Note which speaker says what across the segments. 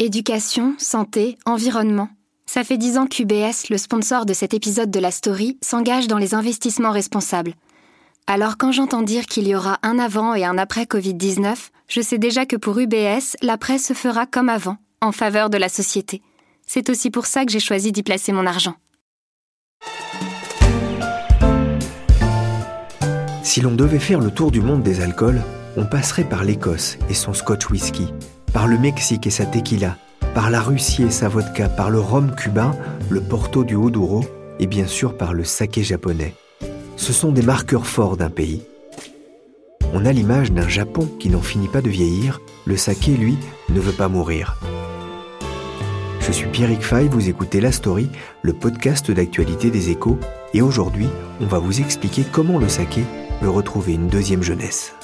Speaker 1: Éducation, santé, environnement. Ça fait dix ans qu'UBS, le sponsor de cet épisode de la story, s'engage dans les investissements responsables. Alors quand j'entends dire qu'il y aura un avant et un après Covid-19, je sais déjà que pour UBS, l'après se fera comme avant, en faveur de la société. C'est aussi pour ça que j'ai choisi d'y placer mon argent.
Speaker 2: Si l'on devait faire le tour du monde des alcools, on passerait par l'Écosse et son scotch whisky, par le Mexique et sa tequila, par la Russie et sa vodka, par le rhum cubain, le porto du Haut-Douro et bien sûr par le saké japonais. Ce sont des marqueurs forts d'un pays. On a l'image d'un Japon qui n'en finit pas de vieillir, le saké, lui, ne veut pas mourir. Je suis Pierrick Fay, vous écoutez La Story, le podcast d'actualité des échos, et aujourd'hui, on va vous expliquer comment le saké peut retrouver une deuxième jeunesse.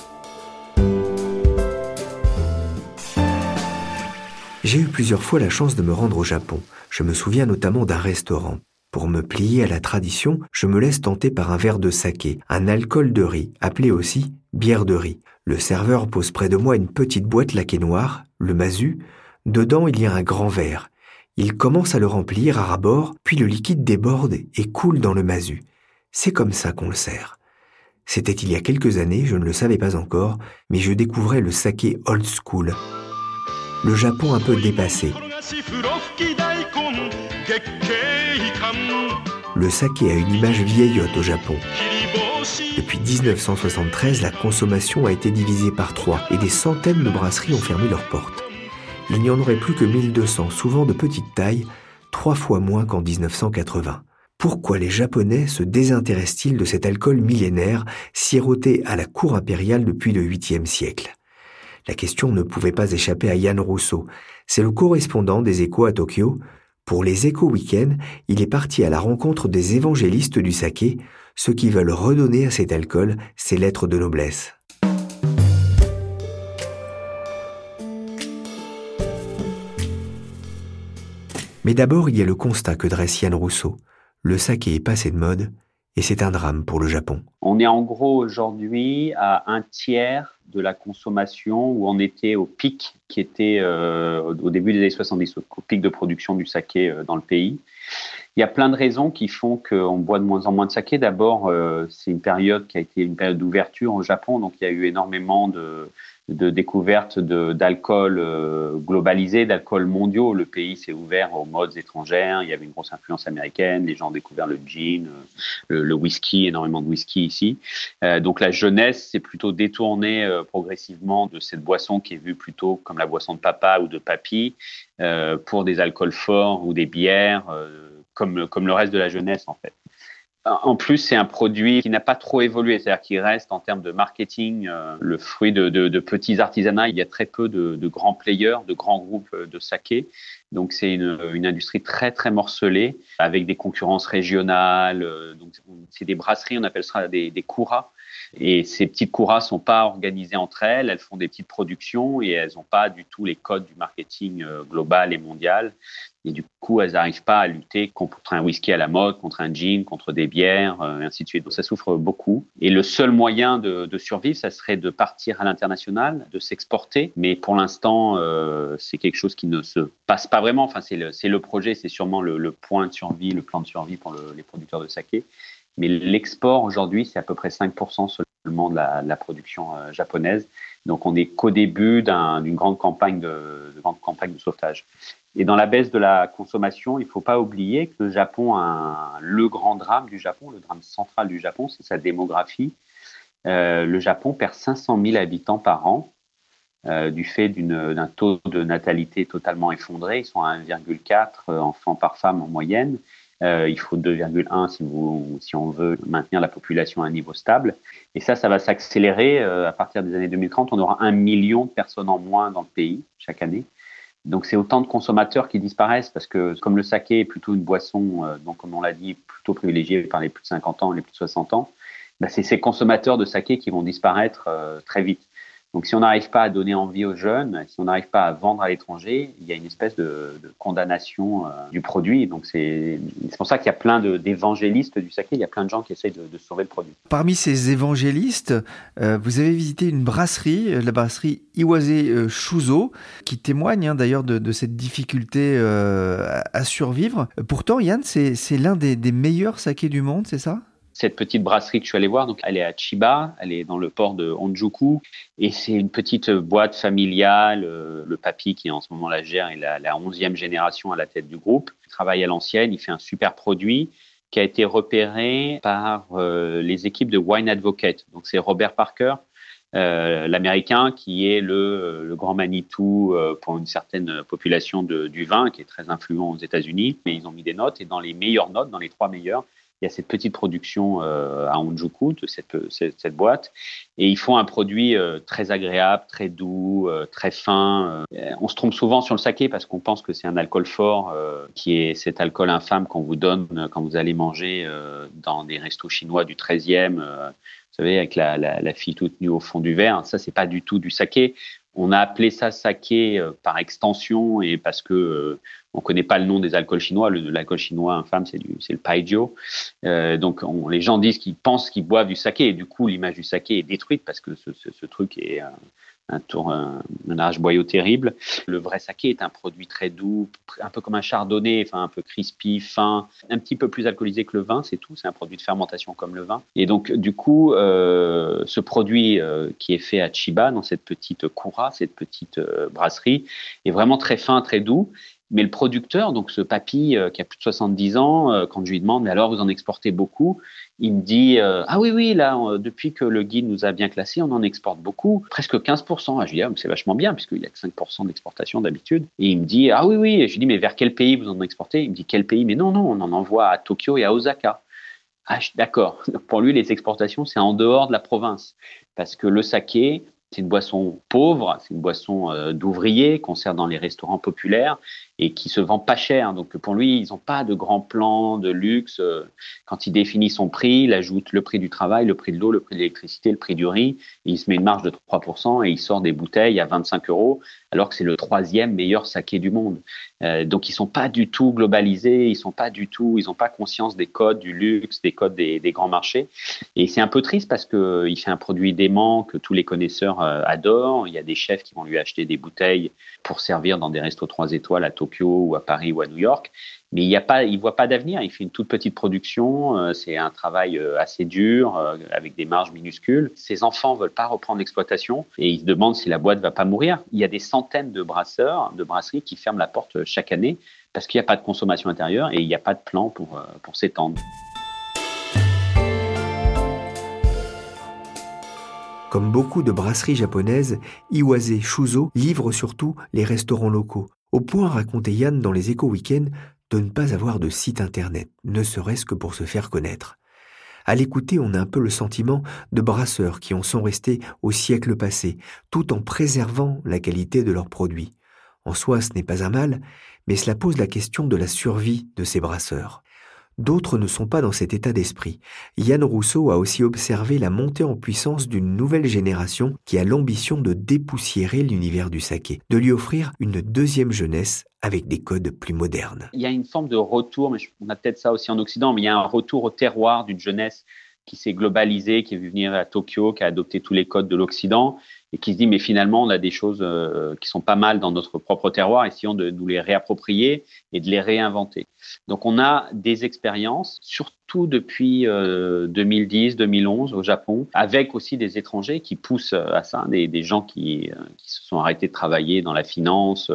Speaker 2: J'ai eu plusieurs fois la chance de me rendre au Japon. Je me souviens notamment d'un restaurant. Pour me plier à la tradition, je me laisse tenter par un verre de saké, un alcool de riz, appelé aussi bière de riz. Le serveur pose près de moi une petite boîte laquée noire, le masu. Dedans, il y a un grand verre. Il commence à le remplir à rabord, puis le liquide déborde et coule dans le masu. C'est comme ça qu'on le sert. C'était il y a quelques années, je ne le savais pas encore, mais je découvrais le saké old school, le Japon un peu dépassé. Le saké a une image vieillotte au Japon. Depuis 1973, la consommation a été divisée par trois et des centaines de brasseries ont fermé leurs portes. Il n'y en aurait plus que 1200, souvent de petite taille, trois fois moins qu'en 1980. Pourquoi les Japonais se désintéressent-ils de cet alcool millénaire siroté à la cour impériale depuis le 8e siècle? La question ne pouvait pas échapper à Yann Rousseau. C'est le correspondant des échos à Tokyo. Pour les échos week-end, il est parti à la rencontre des évangélistes du saké, ceux qui veulent redonner à cet alcool ses lettres de noblesse. Mais d'abord, il y a le constat que dresse Yann Rousseau. Le saké est passé de mode et c'est un drame pour le Japon.
Speaker 3: On est en gros aujourd'hui à un tiers de la consommation où on était au pic qui était euh, au début des années 70, au pic de production du saké euh, dans le pays. Il y a plein de raisons qui font qu'on boit de moins en moins de saké. D'abord, euh, c'est une période qui a été une période d'ouverture au Japon, donc il y a eu énormément de, de découverte d'alcool euh, globalisé, d'alcool mondiaux. Le pays s'est ouvert aux modes étrangères. Il y avait une grosse influence américaine. Les gens ont découvert le gin, euh, le, whisky, énormément de whisky ici. Euh, donc la jeunesse s'est plutôt détournée progressivement de cette boisson qui est vue plutôt comme la boisson de papa ou de papy pour des alcools forts ou des bières, comme, comme le reste de la jeunesse en fait. En plus, c'est un produit qui n'a pas trop évolué, c'est-à-dire qu'il reste en termes de marketing euh, le fruit de, petits artisanats. Il y a très peu de, grands players, de grands groupes euh, de saké. Donc c'est une, industrie très très morcelée avec des concurrences régionales. Euh, donc c'est des brasseries, on appelle ça des, des. Et ces petites kuras sont pas organisées entre elles. Elles font des petites productions et elles n'ont pas du tout les codes du marketing global et mondial. Et du coup, elles n'arrivent pas à lutter contre un whisky à la mode, contre un gin, contre des bières, euh, et ainsi de suite. Donc ça souffre beaucoup. Et le seul moyen de, survivre, ça serait de partir à l'international, de s'exporter. Mais pour l'instant, euh, c'est quelque chose qui ne se passe pas vraiment. Enfin, c'est le, projet, c'est sûrement le, point de survie, le plan de survie pour les producteurs de saké. Mais l'export aujourd'hui, c'est à peu près 5% seulement de la, de la production japonaise. Donc on n'est qu'au début d'une grande campagne de, grande campagne de sauvetage. Et dans la baisse de la consommation, il ne faut pas oublier que le Japon le grand drame du Japon, le drame central du Japon, c'est sa démographie. Euh, le Japon perd 500 000 habitants par an euh, du fait d'un taux de natalité totalement effondré. Ils sont à 1,4 euh, enfants par femme en moyenne. Il faut 2,1 si, si on veut maintenir la population à un niveau stable. Et ça, ça va s'accélérer à partir des années 2030. On aura un million de personnes en moins dans le pays chaque année. Donc c'est autant de consommateurs qui disparaissent parce que comme le saké est plutôt une boisson, donc comme on l'a dit, plutôt privilégiée par les plus de 50 ans, les plus de 60 ans, bah, c'est ces consommateurs de saké qui vont disparaître euh, très vite. Donc, si on n'arrive pas à donner envie aux jeunes, si on n'arrive pas à vendre à l'étranger, il y a une espèce de, condamnation euh, du produit. Donc, c'est pour ça qu'il y a plein d'évangélistes du saké. Il y a plein de gens qui essayent de, sauver le produit.
Speaker 2: Parmi ces évangélistes, euh, vous avez visité une brasserie, la brasserie Iwase Shuzo, qui témoigne hein, d'ailleurs de, de, cette difficulté à survivre. Pourtant, Yann, c'est l'un des, des meilleurs sakés du monde, c'est ça?
Speaker 3: Cette petite brasserie que je suis allé voir, donc elle est à Chiba, elle est dans le port de Honjuku, et c'est une petite boîte familiale. Euh, le papy qui en ce moment la gère est la, la 11e génération à la tête du groupe. Il travaille à l'ancienne, il fait un super produit qui a été repéré par euh, les équipes de Wine Advocate. Donc c'est Robert Parker, euh, l'américain qui est le, grand Manitou pour une certaine population de, du vin, qui est très influent aux États-Unis. Mais ils ont mis des notes et dans les meilleures notes, dans les trois meilleures, il y a cette petite production euh, à Onjuku de cette, cette, boîte. Et ils font un produit euh, très agréable, très doux, euh, très fin. on se trompe souvent sur le saké parce qu'on pense que c'est un alcool fort, qui est cet alcool infâme qu'on vous donne quand vous allez manger dans des restos chinois du 13e. vous savez, avec la, la, la, fille toute nue au fond du verre. Ça, c'est pas du tout du saké. On a appelé ça saké par extension et parce que on connaît pas le nom des alcools chinois. L'alcool chinois infâme, c'est le paijiu. Euh, donc, les gens disent qu'ils pensent qu'ils boivent du saké. Et du coup, l'image du saké est détruite parce que ce, truc est un, tour, un, un boyau terrible. Le vrai saké est un produit très doux, un peu comme un chardonnay, enfin un peu crispy, fin, un petit peu plus alcoolisé que le vin, c'est tout. C'est un produit de fermentation comme le vin. Et donc, du coup, euh, ce produit euh, qui est fait à Chiba, dans cette petite kura, cette petite brasserie, est vraiment très fin, très doux. Mais le producteur, donc ce papy euh, qui a plus de 70 ans, euh, quand je lui demande, mais alors vous en exportez beaucoup, il me dit, euh, ah oui, oui, là, depuis que le guide nous a bien classé, on en exporte beaucoup, presque 15%. Ah, je lui dis, ah, c'est vachement bien, puisqu'il y a que 5% d'exportation d'habitude. Et il me dit, ah oui, oui. Et je lui dis, mais vers quel pays vous en exportez? Il me dit, quel pays? Mais non, non, on en envoie à Tokyo et à Osaka. Ah, d'accord. Pour lui, les exportations, c'est en dehors de la province. Parce que le saké, c'est une boisson pauvre, c'est une boisson d'ouvriers qu'on sert dans les restaurants populaires et qui se vend pas cher. Donc pour lui, ils n'ont pas de grands plans de luxe. Quand il définit son prix, il ajoute le prix du travail, le prix de l'eau, le prix de l'électricité, le prix du riz. Il se met une marge de 3% et il sort des bouteilles à 25 euros alors que c'est le troisième meilleur saké du monde. Euh, donc ils sont pas du tout globalisés, ils sont pas du tout, ils n'ont pas conscience des codes du luxe, des codes des, grands marchés. Et c'est un peu triste parce que il fait un produit dément que tous les connaisseurs euh, adorent. Il y a des chefs qui vont lui acheter des bouteilles pour servir dans des restos trois étoiles à Tokyo ou à Paris ou à New York. Mais il y a pas, il voit pas d'avenir. Il fait une toute petite production. Euh, c'est un travail euh, assez dur euh, avec des marges minuscules. Ses enfants veulent pas reprendre l'exploitation et ils se demandent si la boîte va pas mourir. Il y a des centaines de brasseurs, de brasseries qui ferment la porte chaque année parce qu'il n'y a pas de consommation intérieure et il n'y a pas de plan pour, pour s'étendre.
Speaker 2: Comme beaucoup de brasseries japonaises, Iwase Shuzo livre surtout les restaurants locaux, au point, racontait Yann dans les éco-weekends, de ne pas avoir de site internet, ne serait-ce que pour se faire connaître. À l'écouter, on a un peu le sentiment de brasseurs qui en sont restés au siècle passé, tout en préservant la qualité de leurs produits. En soi, ce n'est pas un mal, mais cela pose la question de la survie de ces brasseurs. D'autres ne sont pas dans cet état d'esprit. Yann Rousseau a aussi observé la montée en puissance d'une nouvelle génération qui a l'ambition de dépoussiérer l'univers du saké, de lui offrir une deuxième jeunesse avec des codes plus modernes.
Speaker 3: Il y a une forme de retour, mais on a peut-être ça aussi en Occident, mais il y a un retour au terroir d'une jeunesse qui s'est globalisée, qui est venue venir à Tokyo, qui a adopté tous les codes de l'Occident et qui se dit mais finalement on a des choses euh, qui sont pas mal dans notre propre terroir, essayons de nous les réapproprier et de les réinventer. Donc on a des expériences, surtout depuis 2010-2011 au Japon, avec aussi des étrangers qui poussent à ça, des, des gens qui, qui, se sont arrêtés de travailler dans la finance,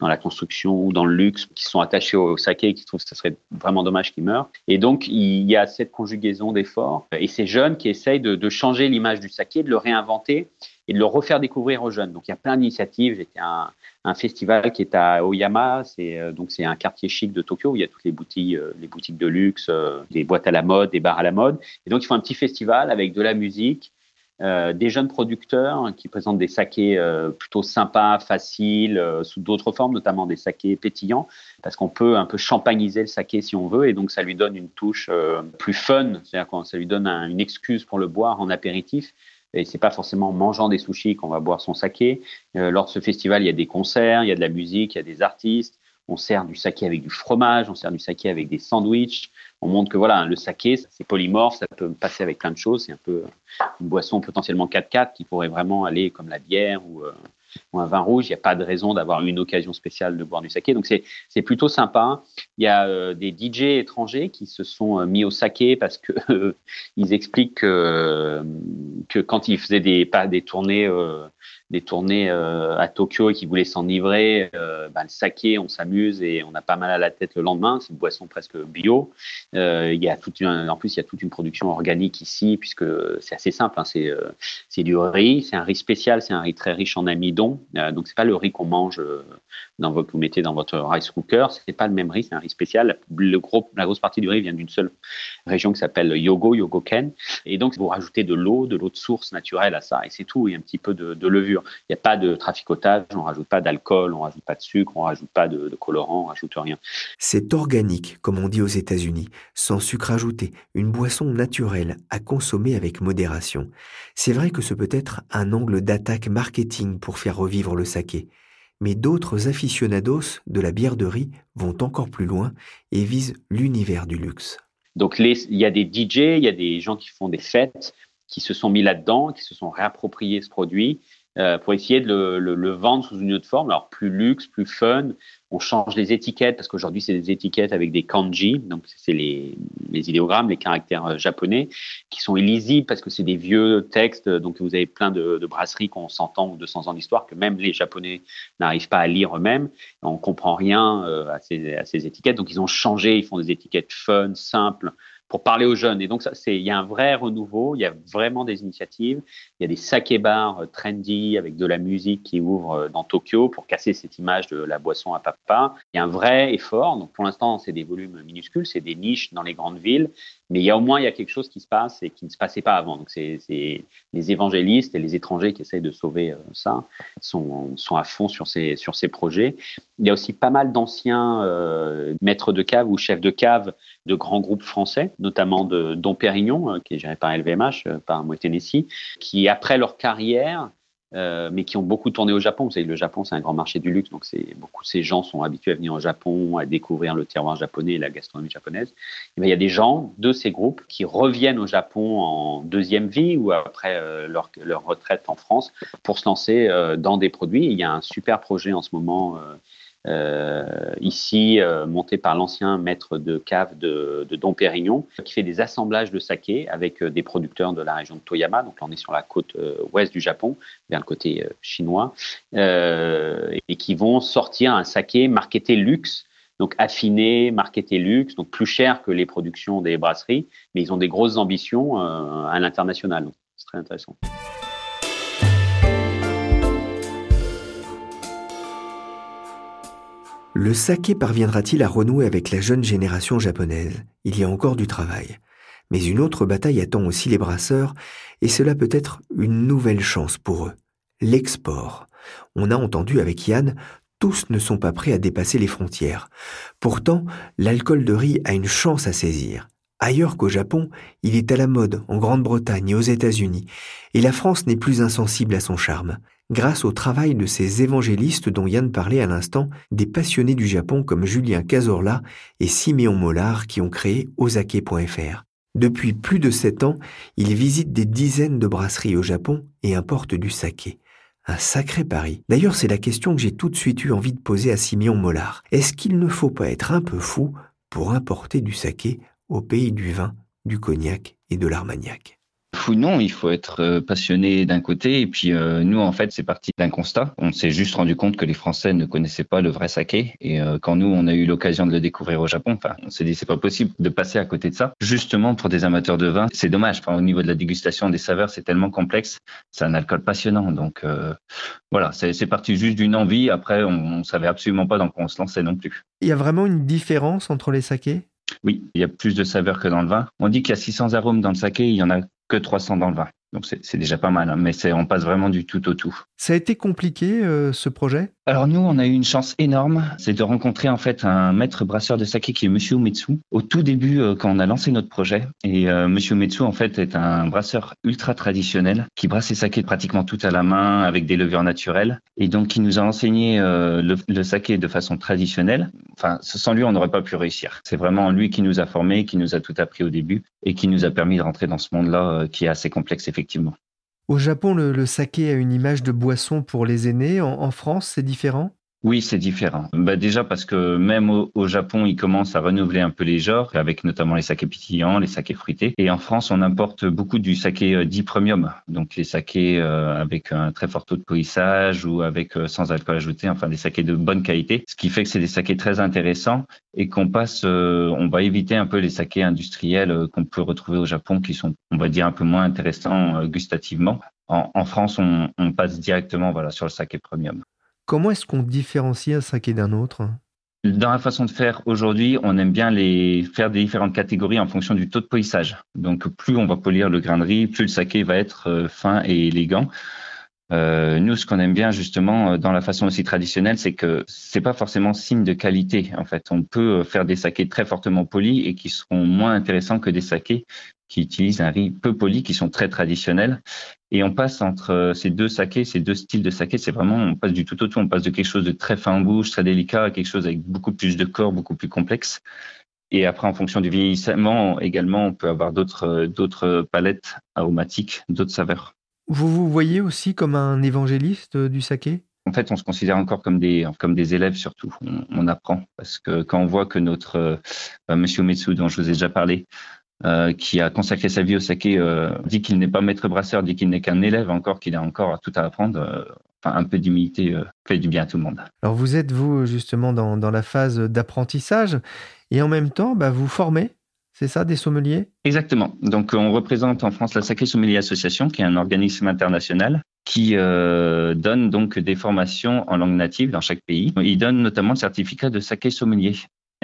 Speaker 3: dans la construction ou dans le luxe, qui sont attachés au saké, qui trouvent que ce serait vraiment dommage qu'ils meurent. Et donc il y a cette conjugaison d'efforts et ces jeunes qui essayent de, de changer l'image du saké, de le réinventer et de le refaire découvrir aux jeunes. Donc il y a plein d'initiatives. J'étais à un, festival qui est à Oyama, c'est euh, donc c'est un quartier chic de Tokyo où il y a toutes les boutiques, euh, les boutiques de luxe, euh, des boîtes à la mode, des bars à la mode. Et donc ils font un petit festival avec de la musique, des jeunes producteurs qui présentent des sakés plutôt sympas, faciles, sous d'autres formes, notamment des sakés pétillants, parce qu'on peut un peu champagniser le saké si on veut, et donc ça lui donne une touche plus fun, c'est-à-dire ça lui donne une excuse pour le boire en apéritif. Et c'est pas forcément en mangeant des sushis qu'on va boire son saké. Euh, lors de ce festival, il y a des concerts, il y a de la musique, il y a des artistes. On sert du saké avec du fromage, on sert du saké avec des sandwichs. On montre que voilà, le saké, c'est polymorphe, ça peut passer avec plein de choses. C'est un peu une boisson potentiellement 4-4 qui pourrait vraiment aller comme la bière ou, euh, ou un vin rouge, il n'y a pas de raison d'avoir une occasion spéciale de boire du saké. Donc c'est plutôt sympa. Il y a euh, des DJ étrangers qui se sont euh, mis au saké parce que ils expliquent que, que quand ils faisaient des, pas des tournées euh, des tournées euh, à Tokyo et qui voulaient s'enivrer, euh, bah, le saké, on s'amuse et on a pas mal à la tête le lendemain. C'est une boisson presque bio. Euh, il y a en plus, il y a toute une production organique ici puisque c'est assez simple. Hein, c'est c'est du riz, c'est un riz spécial, c'est un riz très riche en amidon. donc c'est pas le riz qu'on mange dans vous mettez dans votre rice cooker. C'est pas le même riz, c'est un riz spécial. La grosse partie du riz vient d'une seule région qui s'appelle Yogo, Yogoken. Et donc vous rajoutez de l'eau, de l'eau de source naturelle à ça et c'est tout. A un petit peu de, de levure. Il n'y a pas de traficotage, on ne rajoute pas d'alcool, on ne rajoute pas de sucre, on ne rajoute pas de, colorant, on ne rajoute rien.
Speaker 2: C'est organique, comme on dit aux États-Unis, sans sucre ajouté, une boisson naturelle à consommer avec modération. C'est vrai que ce peut être un angle d'attaque marketing pour faire revivre le saké. Mais d'autres aficionados de la bière de riz vont encore plus loin et visent l'univers du luxe.
Speaker 3: Donc il y a des DJ, il y a des gens qui font des fêtes, qui se sont mis là-dedans, qui se sont réappropriés ce produit euh, pour essayer de le, vendre sous une autre forme, alors plus luxe, plus fun. On change les étiquettes parce qu'aujourd'hui c'est des étiquettes avec des kanji, donc c'est les, idéogrammes, les caractères euh, japonais, qui sont illisibles parce que c'est des vieux textes. Donc vous avez plein de, brasseries qui ont 100 ans ou 200 ans d'histoire que même les Japonais n'arrivent pas à lire eux-mêmes. On comprend rien euh, à ces étiquettes, donc ils ont changé. Ils font des étiquettes fun, simples pour parler aux jeunes. Et donc, il y a un vrai renouveau, il y a vraiment des initiatives. Il y a des sake bars euh, trendy avec de la musique qui ouvrent euh, dans Tokyo pour casser cette image de la boisson à papa. Il y a un vrai effort. Donc, pour l'instant, c'est des volumes minuscules, c'est des niches dans les grandes villes. Mais il y a au moins il y a quelque chose qui se passe et qui ne se passait pas avant. Donc c'est les évangélistes et les étrangers qui essayent de sauver euh, ça sont, sont à fond sur ces sur ces projets. Il y a aussi pas mal d'anciens maîtres de cave ou chefs de cave de grands groupes français, notamment de Dom Pérignon, euh, qui est géré par LVMH, euh, par Moët Tennessee, qui après leur carrière euh, mais qui ont beaucoup tourné au Japon. Vous savez, le Japon, c'est un grand marché du luxe, donc beaucoup de ces gens sont habitués à venir au Japon, à découvrir le terroir japonais et la gastronomie japonaise. Bien, il y a des gens de ces groupes qui reviennent au Japon en deuxième vie ou après leur, retraite en France pour se lancer dans des produits. il y a un super projet en ce moment ici euh, monté par l'ancien maître de cave de, de Dom Pérignon, qui fait des assemblages de saké avec euh, des producteurs de la région de Toyama. Donc là, on est sur la côte ouest du Japon, vers le côté chinois, et qui vont sortir un saké marketé luxe donc affiné, marketé luxe, donc plus cher que les productions des brasseries, mais ils ont des grosses ambitions à l'international. C'est très intéressant.
Speaker 2: Le saké parviendra-t-il à renouer avec la jeune génération japonaise? Il y a encore du travail. Mais une autre bataille attend aussi les brasseurs, et cela peut être une nouvelle chance pour eux. L'export. On a entendu avec Yann, tous ne sont pas prêts à dépasser les frontières. Pourtant, l'alcool de riz a une chance à saisir. Ailleurs qu'au Japon, il est à la mode en Grande-Bretagne et aux États-Unis, et la France n'est plus insensible à son charme grâce au travail de ces évangélistes dont Yann parlait à l'instant, des passionnés du Japon comme Julien Cazorla et Siméon Mollard qui ont créé osake.fr. Depuis plus de sept ans, ils visitent des dizaines de brasseries au Japon et importent du saké. Un sacré pari. D'ailleurs, c'est la question que j'ai tout de suite eu envie de poser à Simeon Mollard. Est-ce qu'il ne faut pas être un peu fou pour importer du saké au pays du vin, du cognac et de l'armagnac
Speaker 4: Fou non, il faut être euh, passionné d'un côté et puis euh, nous en fait c'est parti d'un constat. On s'est juste rendu compte que les Français ne connaissaient pas le vrai saké et euh, quand nous on a eu l'occasion de le découvrir au Japon, enfin on s'est dit c'est pas possible de passer à côté de ça. Justement pour des amateurs de vin, c'est dommage. Enfin, au niveau de la dégustation des saveurs, c'est tellement complexe, c'est un alcool passionnant. Donc voilà, c'est parti juste d'une envie. Après on, on savait absolument pas dans quoi on se lançait non plus.
Speaker 5: Il y a vraiment une différence entre les sakés?
Speaker 4: Oui, il y a plus de saveurs que dans le vin. On dit qu'il y a 600 arômes dans le saké, il y en a que 300 dans le vin. Donc c'est déjà pas mal, hein, mais on passe vraiment du tout au tout.
Speaker 5: Ça a été compliqué euh, ce projet?
Speaker 4: Alors nous, on a eu une chance énorme, c'est de rencontrer en fait un maître brasseur de saké qui est Monsieur Umetsu. Au tout début, euh, quand on a lancé notre projet, et euh, Monsieur Umetsu en fait est un brasseur ultra traditionnel qui brasse ses sakés pratiquement tout à la main avec des levures naturelles, et donc qui nous a enseigné le, le, saké de façon traditionnelle. Enfin, sans lui, on n'aurait pas pu réussir. C'est vraiment lui qui nous a formés, qui nous a tout appris au début, et qui nous a permis de rentrer dans ce monde-là qui est assez complexe effectivement.
Speaker 5: Au Japon, le, saké a une image de boisson pour les aînés. en France, c'est différent?
Speaker 4: Oui, c'est différent. Bah déjà parce que même au, Japon, ils commencent à renouveler un peu les genres, avec notamment les sakés pétillants, les sakés fruités. Et en France, on importe beaucoup du saké euh, dit premium, donc les sakés euh, avec un très fort taux de polissage ou avec euh, sans alcool ajouté, enfin des sakés de bonne qualité. Ce qui fait que c'est des sakés très intéressants et qu'on passe, on va éviter un peu les sakés industriels qu'on peut retrouver au Japon, qui sont, on va dire, un peu moins intéressants gustativement. En, France, on, on passe directement voilà sur le saké premium.
Speaker 5: Comment est-ce qu'on différencie un saké d'un autre?
Speaker 4: Dans la façon de faire aujourd'hui, on aime bien faire des différentes catégories en fonction du taux de polissage. Donc, plus on va polir le grain de riz, plus le saké va être euh, fin et élégant. Euh, nous, ce qu'on aime bien justement euh, dans la façon aussi traditionnelle, c'est que c'est pas forcément signe de qualité. En fait, on peut faire des sakés très fortement polis et qui seront moins intéressants que des sakés qui utilisent un riz peu poli, qui sont très traditionnels. Et on passe entre euh, ces deux sakés, ces deux styles de saké, c'est vraiment, on passe du tout au tout. On passe de quelque chose de très fin en bouche, très délicat, à quelque chose avec beaucoup plus de corps, beaucoup plus complexe. Et après, en fonction du vieillissement, également, on peut avoir d'autres, euh, d'autres palettes aromatiques, d'autres saveurs.
Speaker 5: Vous vous voyez aussi comme un évangéliste du saké?
Speaker 4: En fait, on se considère encore comme des, comme des élèves surtout. On, apprend parce que quand on voit que notre euh, Monsieur Metsu, dont je vous ai déjà parlé, euh, qui a consacré sa vie au saké, euh, dit qu'il n'est pas maître brasseur, dit qu'il n'est qu'un élève encore, qu'il a encore tout à apprendre. Euh, enfin, un peu d'humilité fait du bien à tout le monde.
Speaker 5: Alors vous êtes, vous, justement, dans, dans la phase d'apprentissage et en même temps, bah, vous formez c'est ça, des sommeliers?
Speaker 4: Exactement. Donc, on représente en France la Sacré Sommelier Association, qui est un organisme international qui donne donc des formations en langue native dans chaque pays. Il donne notamment le certificat de Sacré Sommelier,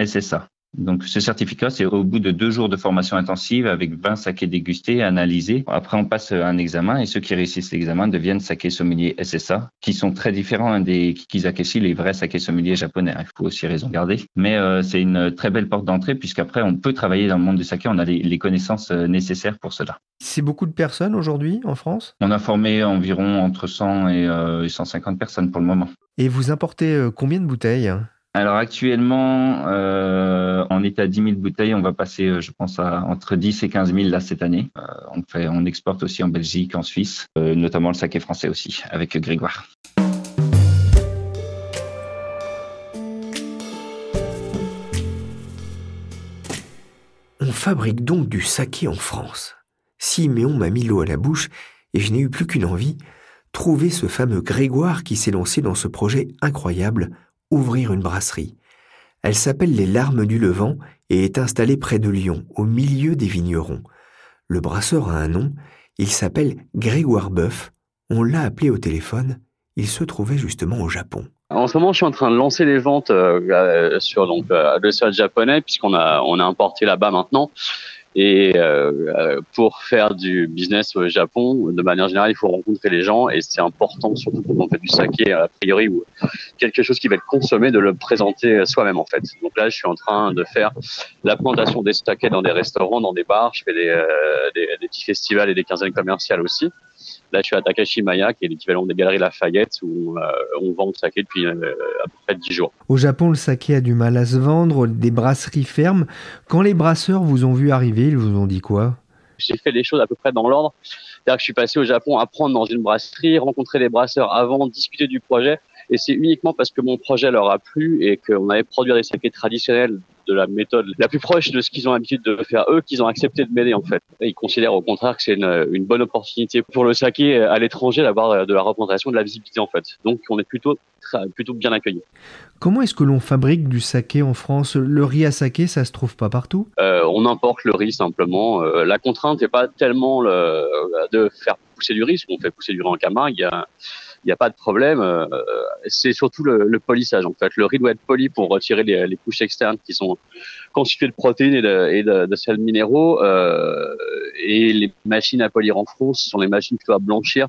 Speaker 4: SSA. Donc, ce certificat, c'est au bout de deux jours de formation intensive avec 20 sakés dégustés, analysés. Après, on passe un examen et ceux qui réussissent l'examen deviennent sakés sommeliers SSA, qui sont très différents des kikizakeshi, les vrais sakés sommeliers japonais. Il faut aussi raison garder. Mais euh, c'est une très belle porte d'entrée puisqu'après, on peut travailler dans le monde du saké. On a les, connaissances euh, nécessaires pour cela.
Speaker 5: C'est beaucoup de personnes aujourd'hui en France?
Speaker 4: On a formé environ entre 100 et 150 euh, personnes pour le moment.
Speaker 5: Et vous importez combien de bouteilles?
Speaker 4: Alors actuellement, euh, on est à 10 000 bouteilles. On va passer, euh, je pense, à entre 10 et 15 000 là cette année. Euh, on, exporte aussi en Belgique, en Suisse, notamment le saké français aussi, avec Grégoire.
Speaker 2: On fabrique donc du saké en France. Siméon m'a mis l'eau à la bouche et je n'ai eu plus qu'une envie, trouver ce fameux Grégoire qui s'est lancé dans ce projet incroyable ouvrir une brasserie. Elle s'appelle Les Larmes du Levant et est installée près de Lyon, au milieu des vignerons. Le brasseur a un nom, il s'appelle Grégoire Boeuf. On l'a appelé au téléphone, il se trouvait justement au Japon.
Speaker 3: En ce moment, je suis en train de lancer les ventes euh, sur donc euh, le sol japonais puisqu'on a on a importé là-bas maintenant. Et euh, euh, pour faire du business au Japon, de manière générale, il faut rencontrer les gens et c'est important, surtout quand on fait du saké a priori ou quelque chose qui va être consommé, de le présenter soi-même en fait. Donc là, je suis en train de faire la présentation des sakés dans des restaurants, dans des bars. Je fais des, euh, des petits festivals et des quinzaines commerciales aussi. Là, je suis à Takashimaya, qui est l'équivalent des galeries Lafayette, où euh, on vend le saké depuis euh, à peu près 10 jours.
Speaker 5: Au Japon, le saké a du mal à se vendre, des brasseries ferment. Quand les brasseurs vous ont vu arriver, ils vous ont dit quoi?
Speaker 6: J'ai fait les choses à peu près dans l'ordre. C'est-à-dire que je suis passé au Japon apprendre dans une brasserie, rencontrer les brasseurs avant, discuter du projet. Et c'est uniquement parce que mon projet leur a plu et qu'on avait produit des sakés traditionnels de la méthode la plus proche de ce qu'ils ont l'habitude de faire eux qu'ils ont accepté de m'aider en fait. Et ils considèrent au contraire que c'est une, une, bonne opportunité pour le saké à l'étranger d'avoir de la représentation, de la visibilité en fait. Donc on est plutôt plutôt bien accueillis.
Speaker 5: Comment est-ce que l'on fabrique du saké en France? Le riz à saké, ça se trouve pas partout?
Speaker 6: Euh, On importe le riz simplement. Euh, la contrainte n'est pas tellement le, de faire pousser du riz, qu'on fait pousser du riz en Camargue. Il y a, il n'y a pas de problème. Euh, c'est surtout le, le, polissage en fait. Le riz doit être poli pour retirer les, les couches externes qui sont constituées de protéines et de, et de, de sels minéraux. Euh, et les machines à polir en France sont les machines plutôt à blanchir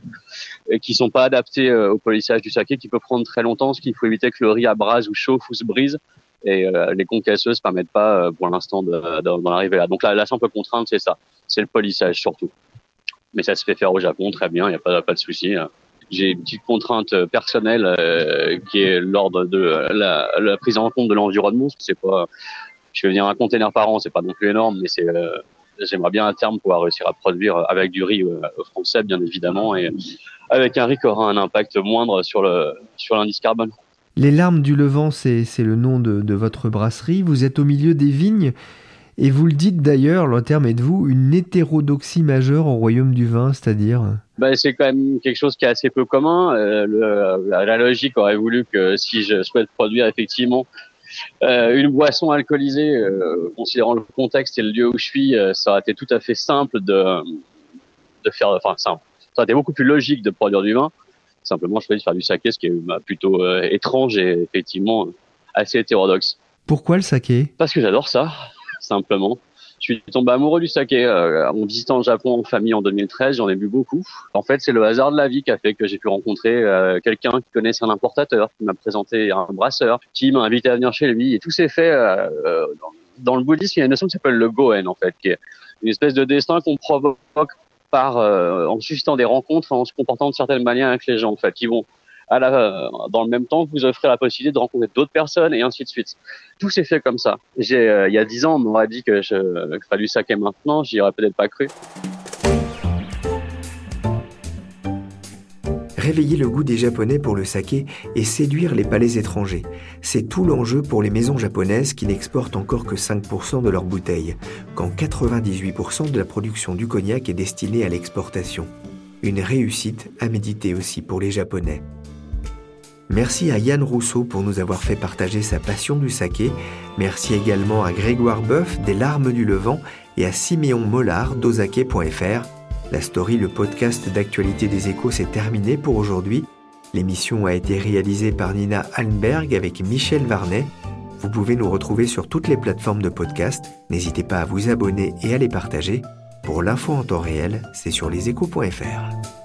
Speaker 6: et qui sont pas adaptées euh, au polissage du saké, qui peut prendre très longtemps, ce qu'il faut éviter que le riz abrase ou chauffe ou se brise. Et euh, les concasseuses permettent pas, euh, pour l'instant, d'en arriver là. Donc la, la simple contrainte, c'est ça, c'est le polissage surtout. Mais ça se fait faire au Japon très bien, il n'y a pas, pas de souci. Hein j'ai une petite contrainte personnelle euh, qui est l'ordre de la, la, prise en compte de l'environnement. C'est pas, je vais venir un container par an, c'est pas non plus énorme, mais euh, j'aimerais bien à terme pouvoir réussir à produire avec du riz euh, français, bien évidemment, et avec un riz qui aura un impact moindre sur l'indice carbone.
Speaker 5: Les larmes du Levant, c'est le nom de, de votre brasserie. Vous êtes au milieu des vignes. Et vous le dites d'ailleurs, le terme est de vous, une hétérodoxie majeure au royaume du vin, c'est-à-dire
Speaker 6: ben, C'est quand même quelque chose qui est assez peu commun. Euh, le, la, la, logique aurait voulu que si je souhaite produire effectivement euh, une boisson alcoolisée, euh, considérant le contexte et le lieu où je suis, euh, ça aurait été tout à fait simple de, de faire, enfin simple, ça aurait été beaucoup plus logique de produire du vin. Simplement, je choisis de faire du saké, ce qui est bah, plutôt euh, étrange et effectivement assez hétérodoxe.
Speaker 5: Pourquoi le saké?
Speaker 6: Parce que j'adore ça simplement. Je suis tombé amoureux du saké euh, en visitant le Japon en famille en 2013. J'en ai bu beaucoup. En fait, c'est le hasard de la vie qui a fait que j'ai pu rencontrer euh, quelqu'un qui connaissait un importateur, qui m'a présenté un brasseur, qui m'a invité à venir chez lui. Et tout s'est fait euh, dans, dans, le bouddhisme. Il y a une notion qui s'appelle le goen, en fait, qui est une espèce de destin qu'on provoque par en suscitant des rencontres, en se comportant de certaines manières avec les gens, en fait, qui vont dans le même temps, vous offrez la possibilité de rencontrer d'autres personnes et ainsi de suite. Tout s'est fait comme ça. J'ai, euh, il y a dix ans, on m'aurait dit que je, fallait du saké maintenant, j'y aurais peut-être pas cru.
Speaker 2: Réveiller le goût des Japonais pour le saké et séduire les palais étrangers. C'est tout l'enjeu pour les maisons japonaises qui n'exportent encore que 5% de leurs bouteilles, quand 98% de la production du cognac est destinée à l'exportation. Une réussite à méditer aussi pour les Japonais. Merci à Yann Rousseau pour nous avoir fait partager sa passion du saké. Merci également à Grégoire Boeuf des Larmes du Levant et à Siméon Mollard d'Ozake.fr. La story, le podcast d'actualité des échos, s'est terminé pour aujourd'hui. L'émission a été réalisée par Nina Allenberg avec Michel Varnet. Vous pouvez nous retrouver sur toutes les plateformes de podcast. N'hésitez pas à vous abonner et à les partager. Pour l'info en temps réel, c'est sur leséchos.fr.